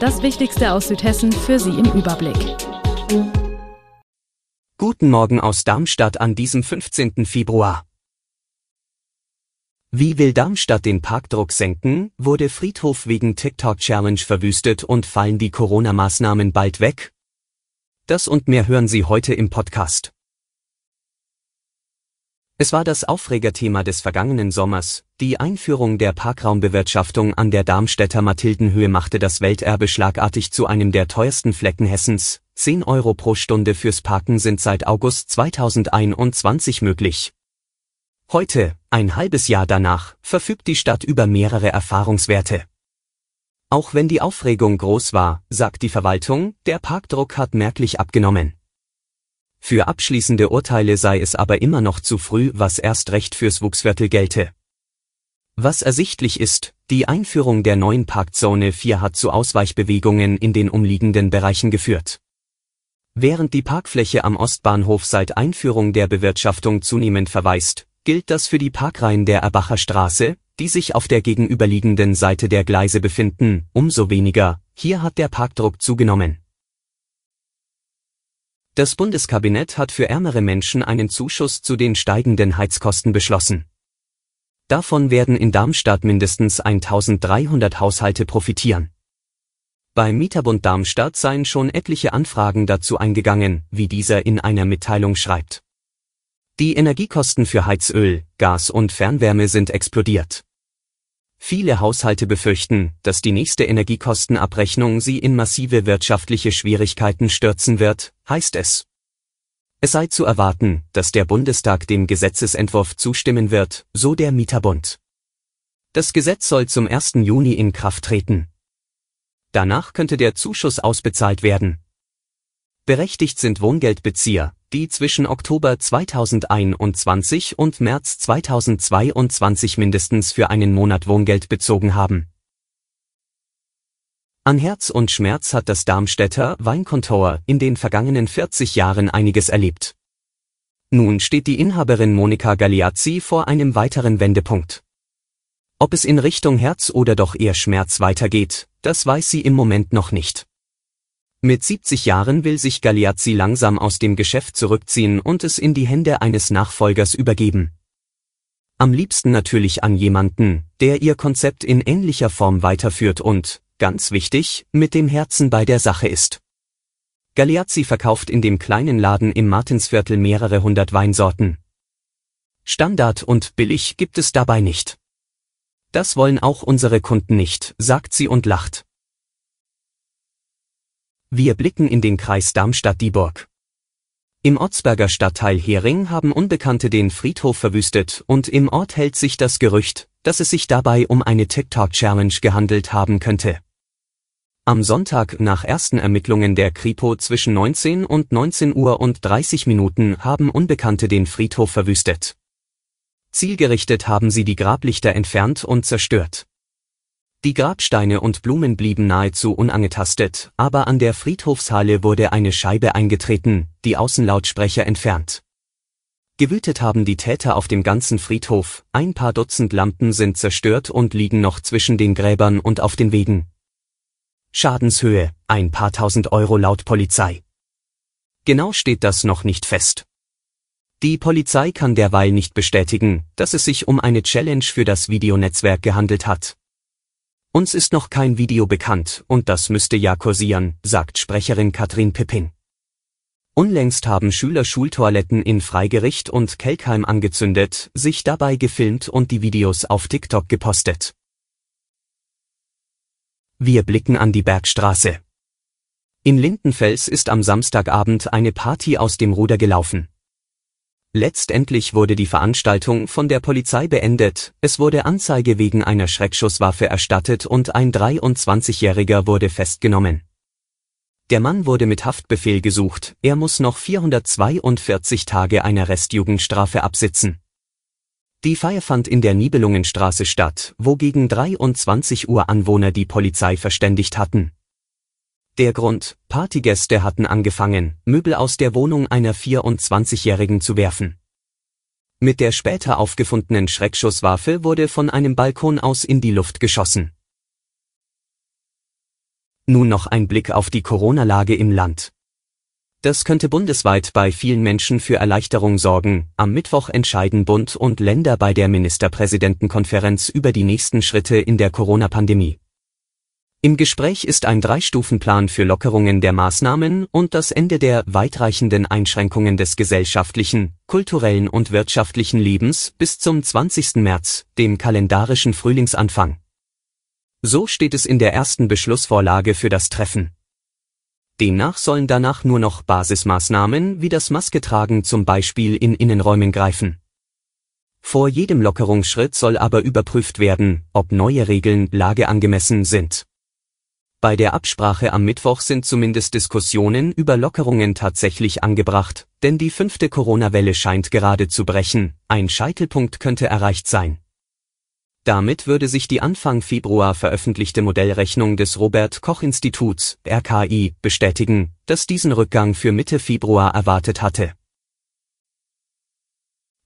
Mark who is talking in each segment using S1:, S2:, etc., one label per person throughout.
S1: Das Wichtigste aus Südhessen für Sie im Überblick.
S2: Guten Morgen aus Darmstadt an diesem 15. Februar. Wie will Darmstadt den Parkdruck senken, wurde Friedhof wegen TikTok-Challenge verwüstet und fallen die Corona-Maßnahmen bald weg? Das und mehr hören Sie heute im Podcast. Es war das Aufregerthema des vergangenen Sommers, die Einführung der Parkraumbewirtschaftung an der Darmstädter Mathildenhöhe machte das Welterbe schlagartig zu einem der teuersten Flecken Hessens, 10 Euro pro Stunde fürs Parken sind seit August 2021 möglich. Heute, ein halbes Jahr danach, verfügt die Stadt über mehrere Erfahrungswerte. Auch wenn die Aufregung groß war, sagt die Verwaltung, der Parkdruck hat merklich abgenommen. Für abschließende Urteile sei es aber immer noch zu früh, was erst recht fürs Wuchsviertel gelte. Was ersichtlich ist, die Einführung der neuen Parkzone 4 hat zu Ausweichbewegungen in den umliegenden Bereichen geführt. Während die Parkfläche am Ostbahnhof seit Einführung der Bewirtschaftung zunehmend verweist, gilt das für die Parkreihen der Erbacher Straße, die sich auf der gegenüberliegenden Seite der Gleise befinden, umso weniger, hier hat der Parkdruck zugenommen. Das Bundeskabinett hat für ärmere Menschen einen Zuschuss zu den steigenden Heizkosten beschlossen. Davon werden in Darmstadt mindestens 1300 Haushalte profitieren. Beim Mieterbund Darmstadt seien schon etliche Anfragen dazu eingegangen, wie dieser in einer Mitteilung schreibt. Die Energiekosten für Heizöl, Gas und Fernwärme sind explodiert. Viele Haushalte befürchten, dass die nächste Energiekostenabrechnung sie in massive wirtschaftliche Schwierigkeiten stürzen wird, heißt es. Es sei zu erwarten, dass der Bundestag dem Gesetzesentwurf zustimmen wird, so der Mieterbund. Das Gesetz soll zum 1. Juni in Kraft treten. Danach könnte der Zuschuss ausbezahlt werden. Berechtigt sind Wohngeldbezieher, die zwischen Oktober 2021 und März 2022 mindestens für einen Monat Wohngeld bezogen haben. An Herz und Schmerz hat das Darmstädter Weinkontor in den vergangenen 40 Jahren einiges erlebt. Nun steht die Inhaberin Monika Galeazzi vor einem weiteren Wendepunkt. Ob es in Richtung Herz oder doch eher Schmerz weitergeht, das weiß sie im Moment noch nicht. Mit 70 Jahren will sich Galeazzi langsam aus dem Geschäft zurückziehen und es in die Hände eines Nachfolgers übergeben. Am liebsten natürlich an jemanden, der ihr Konzept in ähnlicher Form weiterführt und, ganz wichtig, mit dem Herzen bei der Sache ist. Galeazzi verkauft in dem kleinen Laden im Martinsviertel mehrere hundert Weinsorten. Standard und billig gibt es dabei nicht. Das wollen auch unsere Kunden nicht, sagt sie und lacht. Wir blicken in den Kreis Darmstadt-Dieburg. Im Ortsberger Stadtteil Hering haben Unbekannte den Friedhof verwüstet und im Ort hält sich das Gerücht, dass es sich dabei um eine TikTok-Challenge gehandelt haben könnte. Am Sonntag nach ersten Ermittlungen der Kripo zwischen 19 und 19 Uhr und 30 Minuten haben Unbekannte den Friedhof verwüstet. Zielgerichtet haben sie die Grablichter entfernt und zerstört. Die Grabsteine und Blumen blieben nahezu unangetastet, aber an der Friedhofshalle wurde eine Scheibe eingetreten, die Außenlautsprecher entfernt. Gewütet haben die Täter auf dem ganzen Friedhof, ein paar Dutzend Lampen sind zerstört und liegen noch zwischen den Gräbern und auf den Wegen. Schadenshöhe, ein paar tausend Euro laut Polizei. Genau steht das noch nicht fest. Die Polizei kann derweil nicht bestätigen, dass es sich um eine Challenge für das Videonetzwerk gehandelt hat. Uns ist noch kein Video bekannt und das müsste ja kursieren, sagt Sprecherin Katrin Pippin. Unlängst haben Schüler Schultoiletten in Freigericht und Kelkheim angezündet, sich dabei gefilmt und die Videos auf TikTok gepostet. Wir blicken an die Bergstraße. In Lindenfels ist am Samstagabend eine Party aus dem Ruder gelaufen. Letztendlich wurde die Veranstaltung von der Polizei beendet, es wurde Anzeige wegen einer Schreckschusswaffe erstattet und ein 23-Jähriger wurde festgenommen. Der Mann wurde mit Haftbefehl gesucht, er muss noch 442 Tage einer Restjugendstrafe absitzen. Die Feier fand in der Nibelungenstraße statt, wo gegen 23 Uhr Anwohner die Polizei verständigt hatten. Der Grund, Partygäste hatten angefangen, Möbel aus der Wohnung einer 24-Jährigen zu werfen. Mit der später aufgefundenen Schreckschusswaffe wurde von einem Balkon aus in die Luft geschossen. Nun noch ein Blick auf die Corona-Lage im Land. Das könnte bundesweit bei vielen Menschen für Erleichterung sorgen. Am Mittwoch entscheiden Bund und Länder bei der Ministerpräsidentenkonferenz über die nächsten Schritte in der Corona-Pandemie. Im Gespräch ist ein Drei-Stufen-Plan für Lockerungen der Maßnahmen und das Ende der weitreichenden Einschränkungen des gesellschaftlichen, kulturellen und wirtschaftlichen Lebens bis zum 20. März, dem kalendarischen Frühlingsanfang. So steht es in der ersten Beschlussvorlage für das Treffen. Demnach sollen danach nur noch Basismaßnahmen wie das Masketragen zum Beispiel in Innenräumen greifen. Vor jedem Lockerungsschritt soll aber überprüft werden, ob neue Regeln lageangemessen sind. Bei der Absprache am Mittwoch sind zumindest Diskussionen über Lockerungen tatsächlich angebracht, denn die fünfte Corona-Welle scheint gerade zu brechen, ein Scheitelpunkt könnte erreicht sein. Damit würde sich die Anfang Februar veröffentlichte Modellrechnung des Robert Koch Instituts RKI bestätigen, das diesen Rückgang für Mitte Februar erwartet hatte.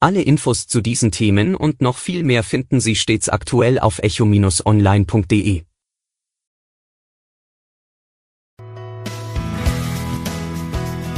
S2: Alle Infos zu diesen Themen und noch viel mehr finden Sie stets aktuell auf echo-online.de.